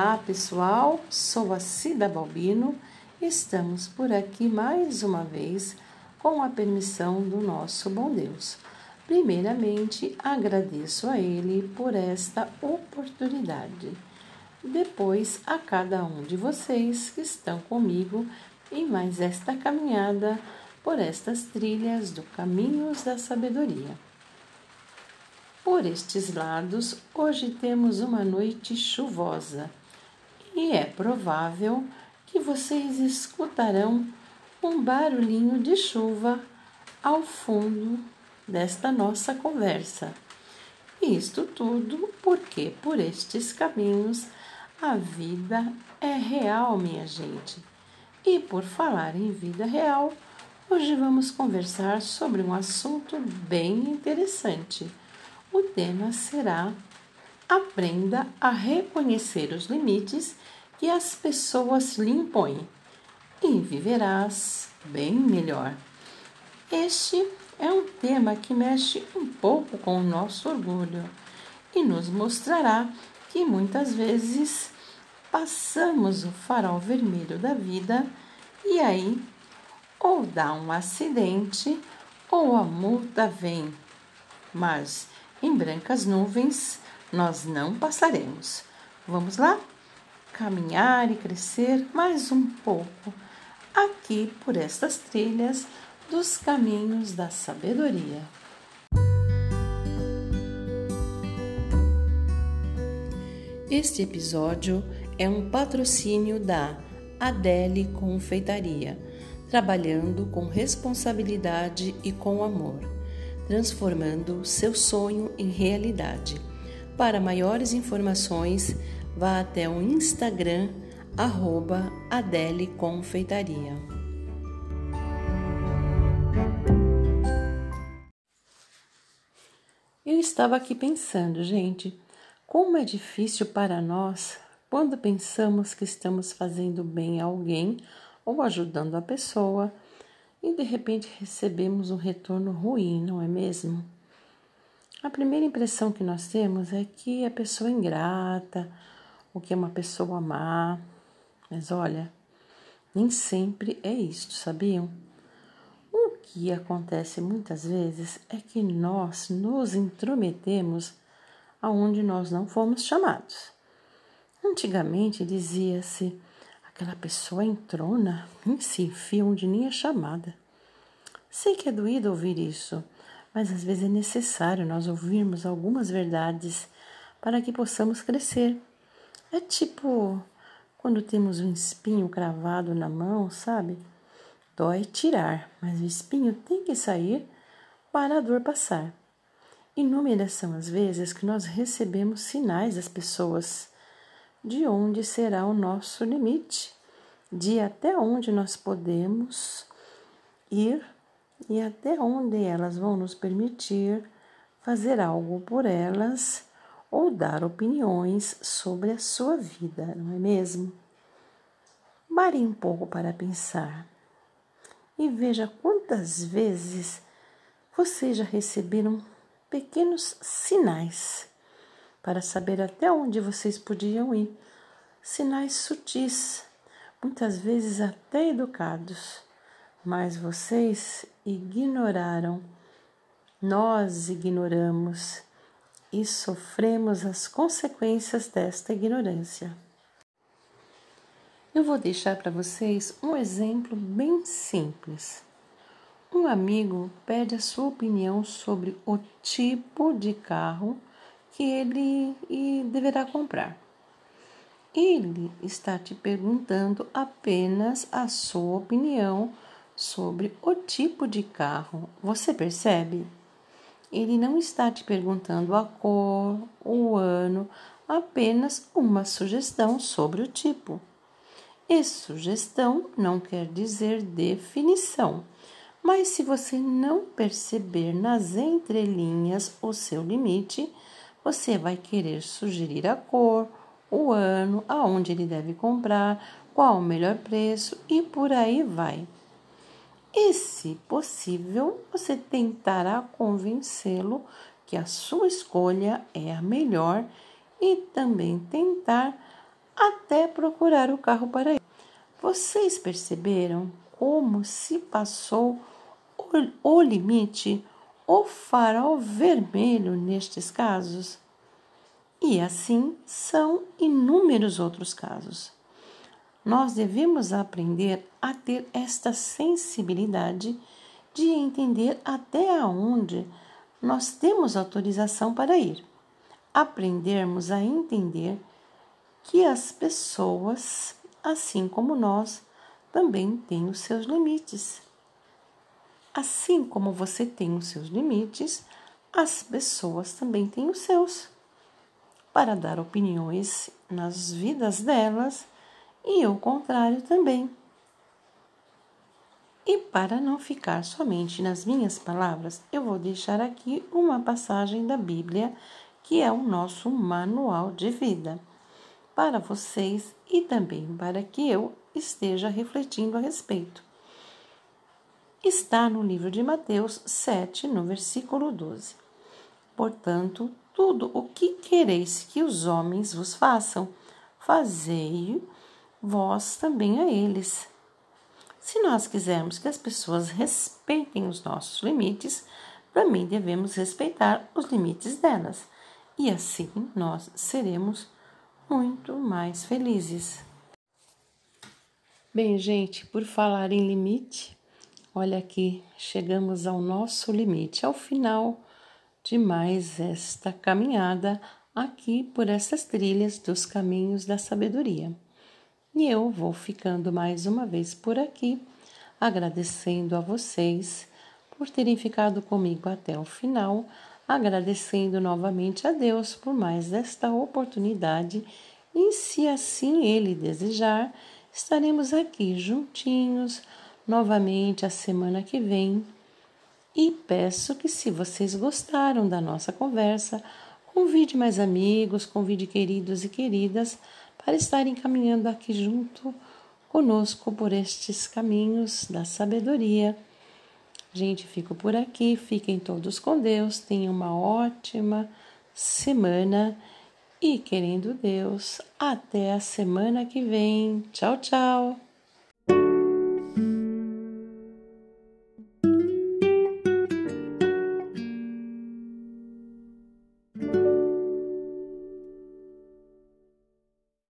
Olá pessoal, sou a Cida Balbino. Estamos por aqui mais uma vez com a permissão do nosso bom Deus. Primeiramente, agradeço a Ele por esta oportunidade. Depois, a cada um de vocês que estão comigo em mais esta caminhada por estas trilhas do Caminhos da Sabedoria. Por estes lados, hoje temos uma noite chuvosa e é provável que vocês escutarão um barulhinho de chuva ao fundo desta nossa conversa. Isto tudo porque por estes caminhos a vida é real, minha gente. E por falar em vida real, hoje vamos conversar sobre um assunto bem interessante o tema será Aprenda a reconhecer os limites que as pessoas lhe impõem e viverás bem melhor. Este é um tema que mexe um pouco com o nosso orgulho e nos mostrará que muitas vezes passamos o farol vermelho da vida e aí ou dá um acidente ou a multa vem. Mas em brancas nuvens nós não passaremos. Vamos lá? Caminhar e crescer mais um pouco aqui por estas trilhas dos caminhos da sabedoria. Este episódio é um patrocínio da Adele Confeitaria, trabalhando com responsabilidade e com amor transformando seu sonho em realidade. Para maiores informações, vá até o Instagram arroba Adele Confeitaria. Eu estava aqui pensando, gente, como é difícil para nós quando pensamos que estamos fazendo bem a alguém ou ajudando a pessoa e de repente recebemos um retorno ruim, não é mesmo? A primeira impressão que nós temos é que a pessoa é ingrata, ou que é uma pessoa má. Mas olha, nem sempre é isto, sabiam? O que acontece muitas vezes é que nós nos intrometemos aonde nós não fomos chamados. Antigamente dizia-se Aquela pessoa entrona e se enfia onde nem é chamada. Sei que é doído ouvir isso, mas às vezes é necessário nós ouvirmos algumas verdades para que possamos crescer. É tipo quando temos um espinho cravado na mão, sabe? Dói tirar, mas o espinho tem que sair para a dor passar. Inúmeras são as vezes que nós recebemos sinais das pessoas de onde será o nosso limite, de até onde nós podemos ir e até onde elas vão nos permitir fazer algo por elas ou dar opiniões sobre a sua vida, não é mesmo? Pare um pouco para pensar e veja quantas vezes vocês já receberam pequenos sinais para saber até onde vocês podiam ir. Sinais sutis, muitas vezes até educados, mas vocês ignoraram. Nós ignoramos e sofremos as consequências desta ignorância. Eu vou deixar para vocês um exemplo bem simples. Um amigo pede a sua opinião sobre o tipo de carro que ele deverá comprar. Ele está te perguntando apenas a sua opinião sobre o tipo de carro. Você percebe? Ele não está te perguntando a cor, o ano, apenas uma sugestão sobre o tipo. E sugestão não quer dizer definição, mas se você não perceber nas entrelinhas o seu limite, você vai querer sugerir a cor, o ano, aonde ele deve comprar, qual o melhor preço e por aí vai. E, se possível, você tentará convencê-lo que a sua escolha é a melhor e também tentar até procurar o carro para ir. Vocês perceberam como se passou o limite, o farol vermelho nestes casos? E assim são inúmeros outros casos. Nós devemos aprender a ter esta sensibilidade de entender até onde nós temos autorização para ir. Aprendermos a entender que as pessoas, assim como nós, também têm os seus limites. Assim como você tem os seus limites, as pessoas também têm os seus. Para dar opiniões nas vidas delas e o contrário também. E para não ficar somente nas minhas palavras, eu vou deixar aqui uma passagem da Bíblia que é o nosso manual de vida para vocês e também para que eu esteja refletindo a respeito. Está no livro de Mateus 7, no versículo 12. Portanto, tudo o que quereis que os homens vos façam, fazei vós também a eles. Se nós quisermos que as pessoas respeitem os nossos limites, também devemos respeitar os limites delas, e assim nós seremos muito mais felizes. Bem, gente, por falar em limite, olha aqui, chegamos ao nosso limite, ao final de mais esta caminhada aqui por essas trilhas dos caminhos da sabedoria. E eu vou ficando mais uma vez por aqui, agradecendo a vocês por terem ficado comigo até o final agradecendo novamente a Deus por mais esta oportunidade e, se assim Ele desejar, estaremos aqui juntinhos novamente a semana que vem. E peço que, se vocês gostaram da nossa conversa, convide mais amigos, convide queridos e queridas para estarem caminhando aqui junto conosco por estes caminhos da sabedoria Gente, fico por aqui. Fiquem todos com Deus. Tenham uma ótima semana. E querendo Deus, até a semana que vem. Tchau, tchau.